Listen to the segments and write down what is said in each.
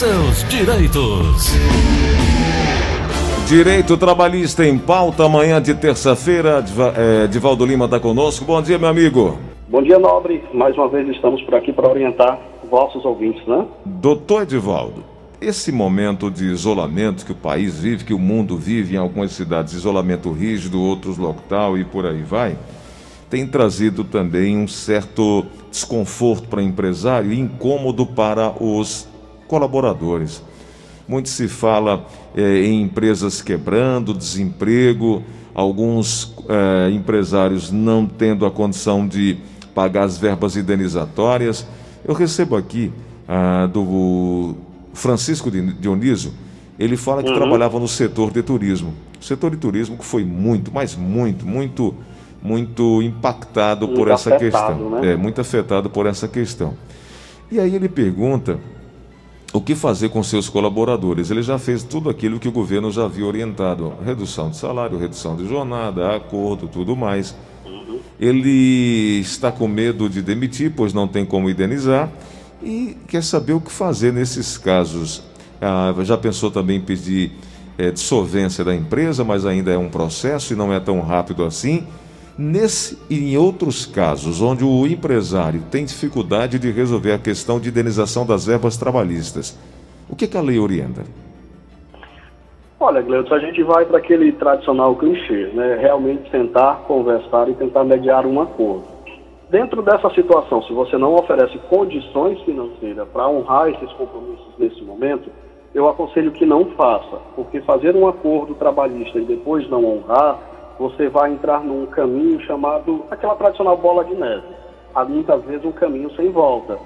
seus direitos. Direito Trabalhista em pauta, amanhã de terça-feira. É, Divaldo Lima está conosco. Bom dia, meu amigo. Bom dia, Nobre. Mais uma vez estamos por aqui para orientar vossos ouvintes, né? Doutor Edivaldo, esse momento de isolamento que o país vive, que o mundo vive em algumas cidades, isolamento rígido, outros lockdown e por aí vai, tem trazido também um certo desconforto para o empresário e incômodo para os colaboradores. Muito se fala é, em empresas quebrando, desemprego, alguns é, empresários não tendo a condição de pagar as verbas indenizatórias. Eu recebo aqui ah, do Francisco Dionísio, ele fala que uhum. trabalhava no setor de turismo. O setor de turismo que foi muito, mas muito, muito, muito impactado muito por essa afetado, questão. Né? É, muito afetado por essa questão. E aí ele pergunta o que fazer com seus colaboradores. Ele já fez tudo aquilo que o governo já havia orientado: redução de salário, redução de jornada, acordo, tudo mais. Ele está com medo de demitir, pois não tem como indenizar e quer saber o que fazer nesses casos. Ah, já pensou também em pedir é, dissolvência da empresa, mas ainda é um processo e não é tão rápido assim. Nesse e em outros casos, onde o empresário tem dificuldade de resolver a questão de indenização das verbas trabalhistas, o que, que a lei orienta? Olha, Gleudson, a gente vai para aquele tradicional clichê, né? Realmente tentar conversar e tentar mediar um acordo. Dentro dessa situação, se você não oferece condições financeiras para honrar esses compromissos nesse momento, eu aconselho que não faça, porque fazer um acordo trabalhista e depois não honrar, você vai entrar num caminho chamado aquela tradicional bola de neve. Há muitas vezes um caminho sem volta.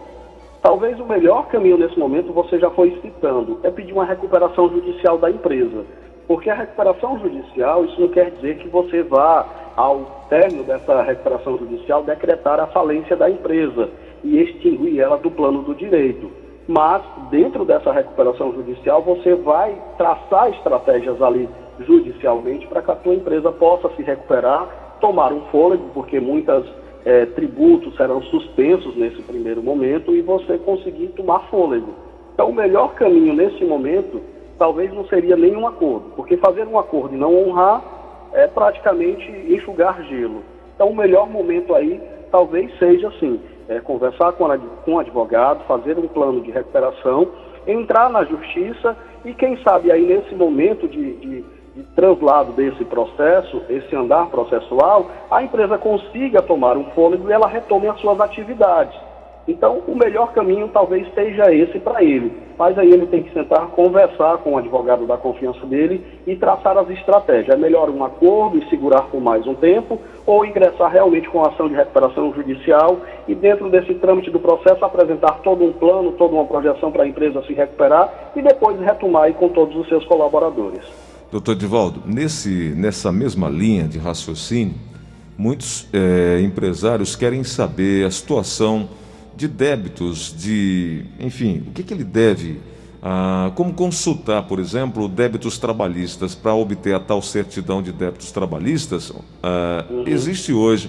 Talvez o melhor caminho nesse momento, você já foi citando, é pedir uma recuperação judicial da empresa. Porque a recuperação judicial, isso não quer dizer que você vá, ao término dessa recuperação judicial, decretar a falência da empresa e extinguir ela do plano do direito. Mas, dentro dessa recuperação judicial, você vai traçar estratégias ali judicialmente para que a tua empresa possa se recuperar, tomar um fôlego, porque muitas é, tributos serão suspensos nesse primeiro momento e você conseguir tomar fôlego. Então, o melhor caminho nesse momento talvez não seria nenhum acordo, porque fazer um acordo e não honrar é praticamente enxugar gelo. Então, o melhor momento aí talvez seja assim: é, conversar com, com o advogado, fazer um plano de recuperação, entrar na justiça e, quem sabe, aí nesse momento de, de, de translado desse processo, esse andar processual, a empresa consiga tomar um fôlego e ela retome as suas atividades. Então, o melhor caminho talvez seja esse para ele. Mas aí ele tem que sentar, conversar com o advogado da confiança dele e traçar as estratégias. É melhor um acordo e segurar por mais um tempo, ou ingressar realmente com ação de recuperação judicial e, dentro desse trâmite do processo, apresentar todo um plano, toda uma projeção para a empresa se recuperar e depois retomar com todos os seus colaboradores. Doutor Divaldo, nesse, nessa mesma linha de raciocínio, muitos é, empresários querem saber a situação de débitos, de, enfim, o que, que ele deve, ah, como consultar, por exemplo, débitos trabalhistas para obter a tal certidão de débitos trabalhistas. Ah, uhum. Existe hoje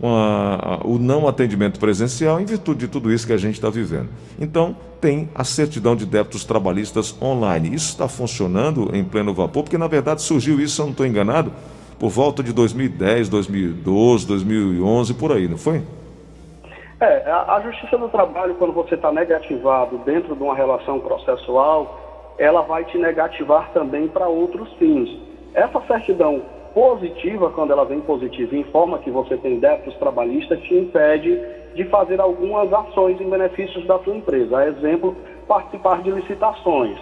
uma, o não atendimento presencial em virtude de tudo isso que a gente está vivendo. Então, tem a certidão de débitos trabalhistas online. Isso está funcionando em pleno vapor, porque na verdade surgiu isso, se eu não estou enganado, por volta de 2010, 2012, 2011, por aí, não foi? É, a, a Justiça do Trabalho, quando você está negativado dentro de uma relação processual, ela vai te negativar também para outros fins. Essa certidão positiva, quando ela vem positiva informa que você tem débitos trabalhistas, te impede de fazer algumas ações em benefícios da sua empresa. A exemplo, participar de licitações.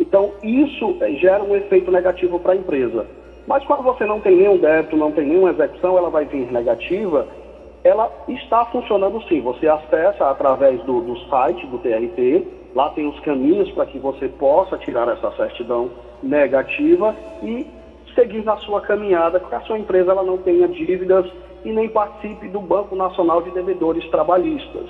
Então, isso é, gera um efeito negativo para a empresa. Mas quando você não tem nenhum débito, não tem nenhuma execução, ela vai vir negativa ela está funcionando sim. Você acessa através do, do site do TRT, lá tem os caminhos para que você possa tirar essa certidão negativa e seguir na sua caminhada, que a sua empresa ela não tenha dívidas e nem participe do Banco Nacional de Devedores Trabalhistas.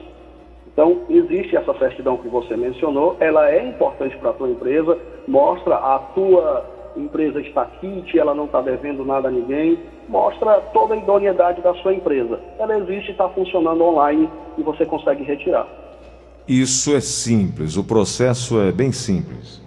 Então, existe essa certidão que você mencionou, ela é importante para a tua empresa, mostra a tua empresa está quite, ela não está devendo nada a ninguém, mostra toda a idoneidade da sua empresa. Ela existe, está funcionando online e você consegue retirar. isso é simples, o processo é bem simples.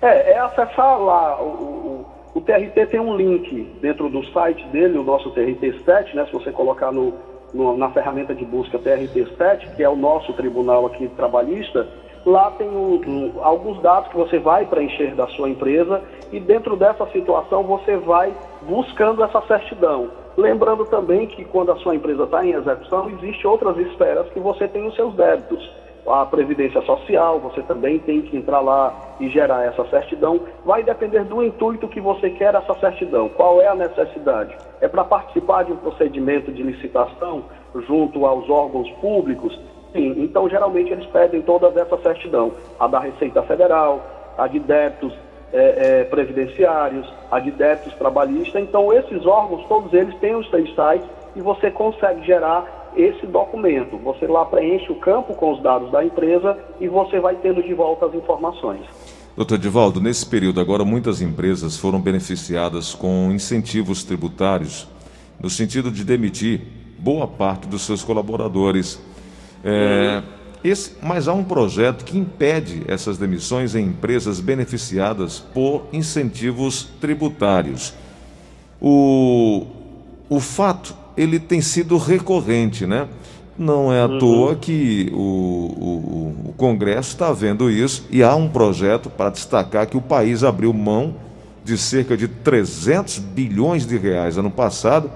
É, é acessar lá, o, o, TRT tem um link dentro do site dele, o nosso TRT7, né, se você colocar no, no, na ferramenta de busca TRT7, que é o nosso tribunal aqui trabalhista, lá tem um, um, alguns dados que você vai preencher da sua empresa e dentro dessa situação você vai buscando essa certidão. Lembrando também que quando a sua empresa está em execução, existem outras esferas que você tem os seus débitos. A Previdência Social, você também tem que entrar lá e gerar essa certidão. Vai depender do intuito que você quer essa certidão. Qual é a necessidade? É para participar de um procedimento de licitação junto aos órgãos públicos? Sim, então geralmente eles pedem todas essa certidão. A da Receita Federal, a de débitos é, é, previdenciários, a de débitos trabalhistas. Então, esses órgãos, todos eles têm os seus sites e você consegue gerar esse documento. Você lá preenche o campo com os dados da empresa e você vai tendo de volta as informações. Doutor Divaldo, nesse período agora muitas empresas foram beneficiadas com incentivos tributários, no sentido de demitir boa parte dos seus colaboradores. É, esse, mas há um projeto que impede essas demissões em empresas beneficiadas por incentivos tributários. O, o fato ele tem sido recorrente, né? Não é à uhum. toa que o, o, o Congresso está vendo isso e há um projeto para destacar que o país abriu mão de cerca de 300 bilhões de reais ano passado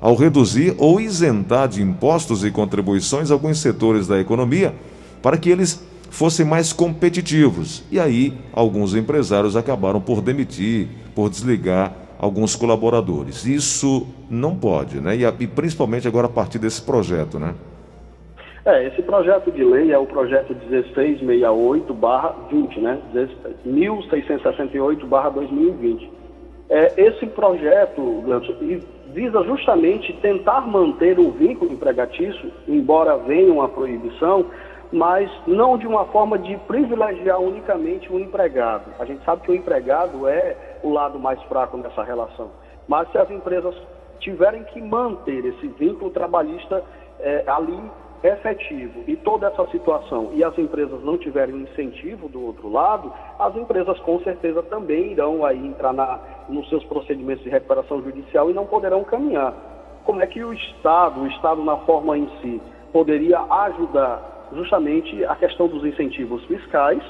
ao reduzir ou isentar de impostos e contribuições alguns setores da economia para que eles fossem mais competitivos. E aí, alguns empresários acabaram por demitir, por desligar alguns colaboradores. Isso não pode, né? E, e principalmente agora a partir desse projeto, né? É, esse projeto de lei é o projeto 1668-20, né? 1668-2020. É, esse projeto, visa justamente tentar manter o vínculo empregatício, embora venha uma proibição, mas não de uma forma de privilegiar unicamente o empregado. A gente sabe que o empregado é o lado mais fraco nessa relação. Mas se as empresas tiverem que manter esse vínculo trabalhista é, ali efetivo e toda essa situação e as empresas não tiverem um incentivo do outro lado, as empresas com certeza também irão aí entrar na, nos seus procedimentos de recuperação judicial e não poderão caminhar. Como é que o Estado, o Estado na forma em si, poderia ajudar justamente a questão dos incentivos fiscais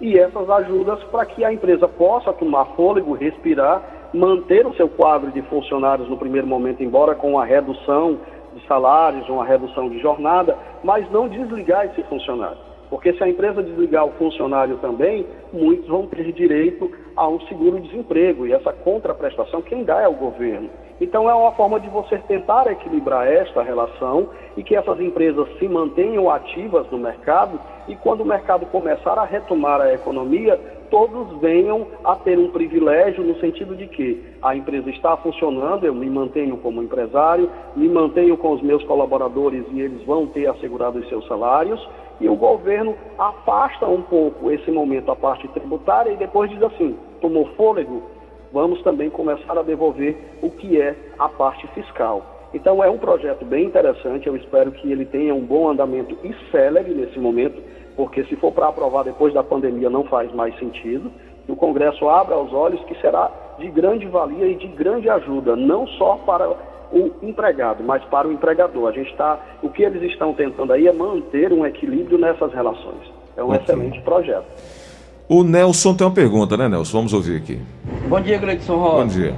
e essas ajudas para que a empresa possa tomar fôlego, respirar, manter o seu quadro de funcionários no primeiro momento, embora com uma redução de salários, uma redução de jornada, mas não desligar esse funcionário. Porque se a empresa desligar o funcionário também, muitos vão ter direito a um seguro-desemprego. E essa contraprestação, quem dá é o governo. Então, é uma forma de você tentar equilibrar esta relação e que essas empresas se mantenham ativas no mercado e quando o mercado começar a retomar a economia, todos venham a ter um privilégio no sentido de que a empresa está funcionando, eu me mantenho como empresário, me mantenho com os meus colaboradores e eles vão ter assegurado os seus salários e o governo afasta um pouco esse momento a parte tributária e depois diz assim, tomou fôlego, vamos também começar a devolver o que é a parte fiscal. Então é um projeto bem interessante, eu espero que ele tenha um bom andamento e célere nesse momento, porque se for para aprovar depois da pandemia não faz mais sentido. Que o Congresso abra os olhos que será de grande valia e de grande ajuda, não só para o empregado, mas para o empregador. A gente está, o que eles estão tentando aí é manter um equilíbrio nessas relações. É um okay. excelente projeto. O Nelson tem uma pergunta, né, Nelson? Vamos ouvir aqui. Bom dia, Gleidson Rosa. Bom dia.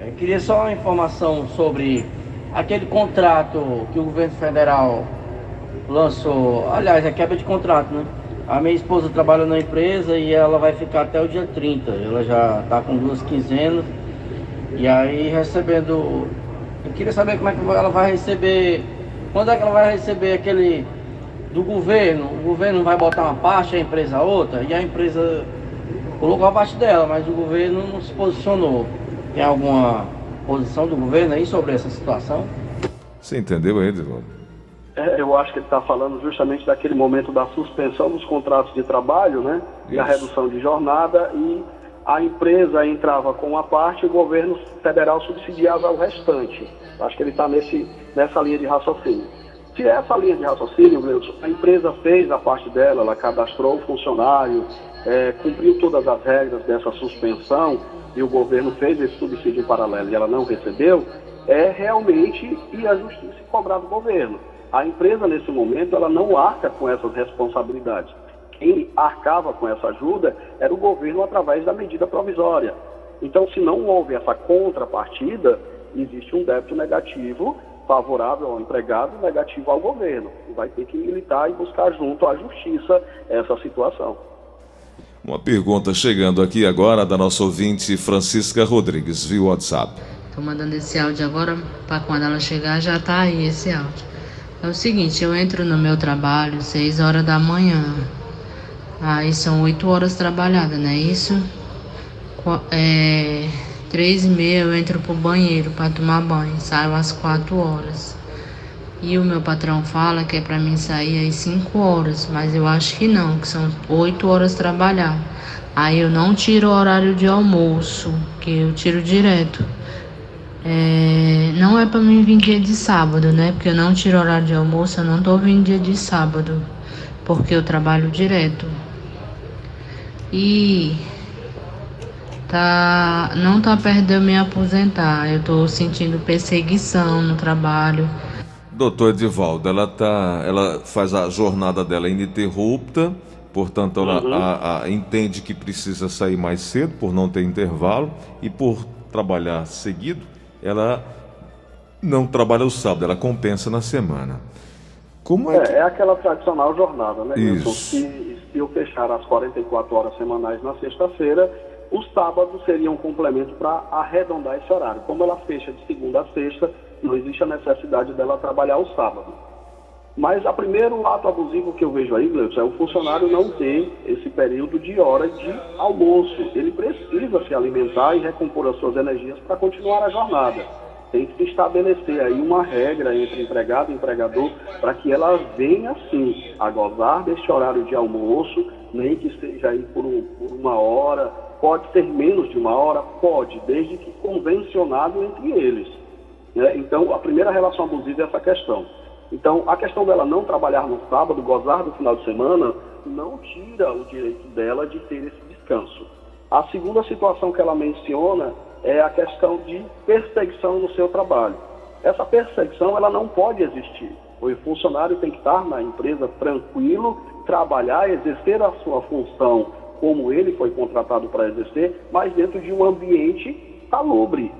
Eu queria só uma informação sobre aquele contrato que o governo federal lançou. Aliás, é quebra de contrato, né? A minha esposa trabalha na empresa e ela vai ficar até o dia 30. Ela já está com duas quinzenas. E aí recebendo. Eu queria saber como é que ela vai receber. Quando é que ela vai receber aquele do governo, o governo vai botar uma parte, a empresa outra, e a empresa colocou a parte dela, mas o governo não se posicionou. Tem alguma posição do governo aí sobre essa situação? Você entendeu aí, Edvaldo? É, eu acho que ele está falando justamente daquele momento da suspensão dos contratos de trabalho, né? Isso. E a redução de jornada e a empresa entrava com uma parte e o governo federal subsidiava o restante. Acho que ele está nessa linha de raciocínio. Se essa linha de raciocínio, a empresa fez a parte dela, ela cadastrou o funcionário, é, cumpriu todas as regras dessa suspensão e o governo fez esse subsídio paralelo e ela não recebeu, é realmente ir à justiça e cobrar do governo. A empresa, nesse momento, ela não arca com essas responsabilidades. Quem arcava com essa ajuda era o governo através da medida provisória. Então, se não houve essa contrapartida, existe um débito negativo favorável ao empregado, negativo ao governo. Vai ter que militar e buscar junto à justiça essa situação. Uma pergunta chegando aqui agora da nossa ouvinte Francisca Rodrigues, via WhatsApp. Estou mandando esse áudio agora para quando ela chegar já tá aí esse áudio. É o seguinte, eu entro no meu trabalho 6 horas da manhã. Aí são 8 horas trabalhadas, não é isso? É, três e meia eu entro pro banheiro para tomar banho, saio às 4 horas. E o meu patrão fala que é para mim sair às 5 horas, mas eu acho que não, que são 8 horas trabalhar. Aí eu não tiro o horário de almoço, que eu tiro direto. É, não é para mim vir dia de sábado, né? Porque eu não tiro horário de almoço, eu não tô vindo dia de sábado, porque eu trabalho direto. E tá, não tá perto de eu me aposentar. Eu tô sentindo perseguição no trabalho. Doutor Edivaldo, ela tá, ela faz a jornada dela ininterrupta, portanto ela uhum. a, a, entende que precisa sair mais cedo por não ter intervalo e por trabalhar seguido, ela não trabalha o sábado, ela compensa na semana. Como é, é, que... é aquela tradicional jornada, né? Isso. Se, se eu fechar as 44 horas semanais na sexta-feira, os sábados seriam um complemento para arredondar esse horário. Como ela fecha de segunda a sexta, não existe a necessidade dela trabalhar o sábado. Mas o primeiro ato abusivo que eu vejo aí, Gleudson, é o funcionário não ter esse período de hora de almoço. Ele precisa se alimentar e recompor as suas energias para continuar a jornada. Tem que estabelecer aí uma regra entre empregado e empregador para que ela venha, sim, a gozar deste horário de almoço, nem que seja aí por, por uma hora, pode ser menos de uma hora, pode, desde que convencionado entre eles. Né? Então, a primeira relação abusiva é essa questão. Então, a questão dela não trabalhar no sábado, gozar do final de semana, não tira o direito dela de ter esse descanso. A segunda situação que ela menciona é a questão de perseguição no seu trabalho. Essa perseguição ela não pode existir. O funcionário tem que estar na empresa tranquilo, trabalhar, exercer a sua função como ele foi contratado para exercer, mas dentro de um ambiente salubre,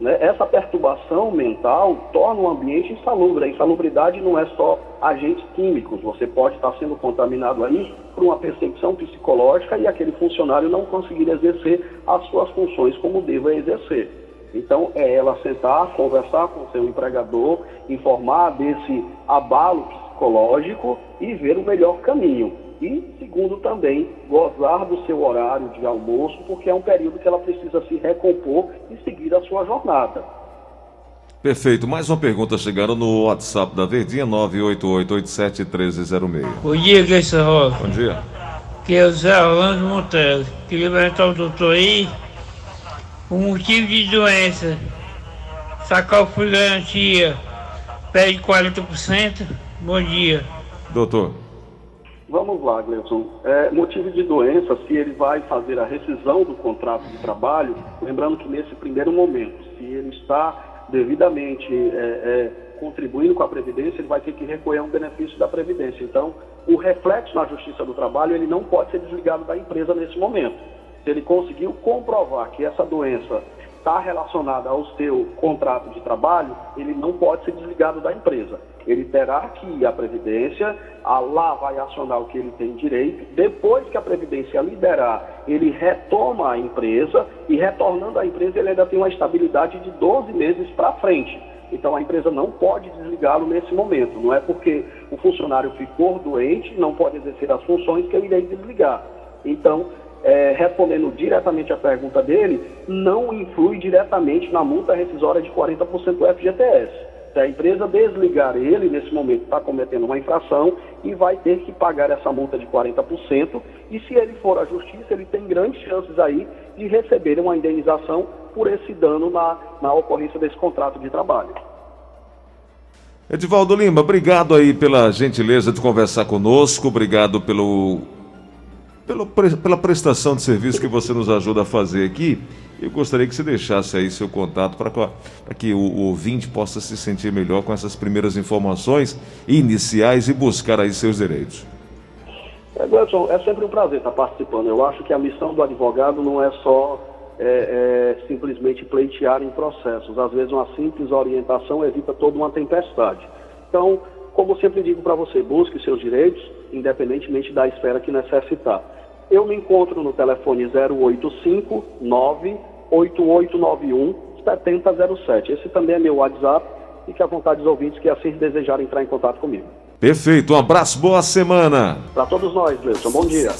né? Essa perturbação mental torna o ambiente insalubre. A insalubridade não é só agentes químicos, você pode estar sendo contaminado aí por uma perseguição psicológica e aquele funcionário não conseguir exercer as suas funções como deva exercer. Então, é ela sentar, conversar com seu empregador, informar desse abalo psicológico e ver o melhor caminho. E, segundo, também gozar do seu horário de almoço, porque é um período que ela precisa se recompor e seguir a sua jornada. Perfeito. Mais uma pergunta chegando no WhatsApp da Verdinha, 988871306. Bom dia, Gleison Rosa. Bom dia. Que é o Zé Orlando Monteiro. Queria perguntar ao doutor aí o motivo de doença. Sacar o garantia perde 40%. Bom dia. Doutor. Vamos lá, Gleison. É, motivo de doença, se ele vai fazer a rescisão do contrato de trabalho, lembrando que nesse primeiro momento, se ele está devidamente é, é, contribuindo com a Previdência, ele vai ter que recorrer a um benefício da Previdência. Então, o reflexo na Justiça do Trabalho, ele não pode ser desligado da empresa nesse momento. Se ele conseguiu comprovar que essa doença está relacionada ao seu contrato de trabalho, ele não pode ser desligado da empresa. Ele terá que ir à Previdência, a lá vai acionar o que ele tem direito. Depois que a Previdência liberar, ele retoma a empresa e, retornando à empresa, ele ainda tem uma estabilidade de 12 meses para frente. Então a empresa não pode desligá-lo nesse momento. Não é porque o funcionário ficou doente, não pode exercer as funções que eu irei desligar. Então, é, respondendo diretamente à pergunta dele, não influi diretamente na multa rescisória de 40% do FGTS. Se a empresa desligar ele, nesse momento está cometendo uma infração e vai ter que pagar essa multa de 40%. E se ele for à justiça, ele tem grandes chances aí de receber uma indenização por esse dano na, na ocorrência desse contrato de trabalho. Edivaldo Lima, obrigado aí pela gentileza de conversar conosco, obrigado pelo, pelo pela prestação de serviço que você nos ajuda a fazer aqui. Eu gostaria que você deixasse aí seu contato para que o, o ouvinte possa se sentir melhor com essas primeiras informações iniciais e buscar aí seus direitos. É, é sempre um prazer estar participando. Eu acho que a missão do advogado não é só é, é, simplesmente pleitear em processos. Às vezes uma simples orientação evita toda uma tempestade. Então, como sempre digo para você, busque seus direitos, independentemente da esfera que necessitar. Eu me encontro no telefone 085 98891 7007. Esse também é meu WhatsApp. Fique à vontade dos ouvintes que assim desejarem entrar em contato comigo. Perfeito, um abraço, boa semana. Para todos nós, Gleison, bom dia.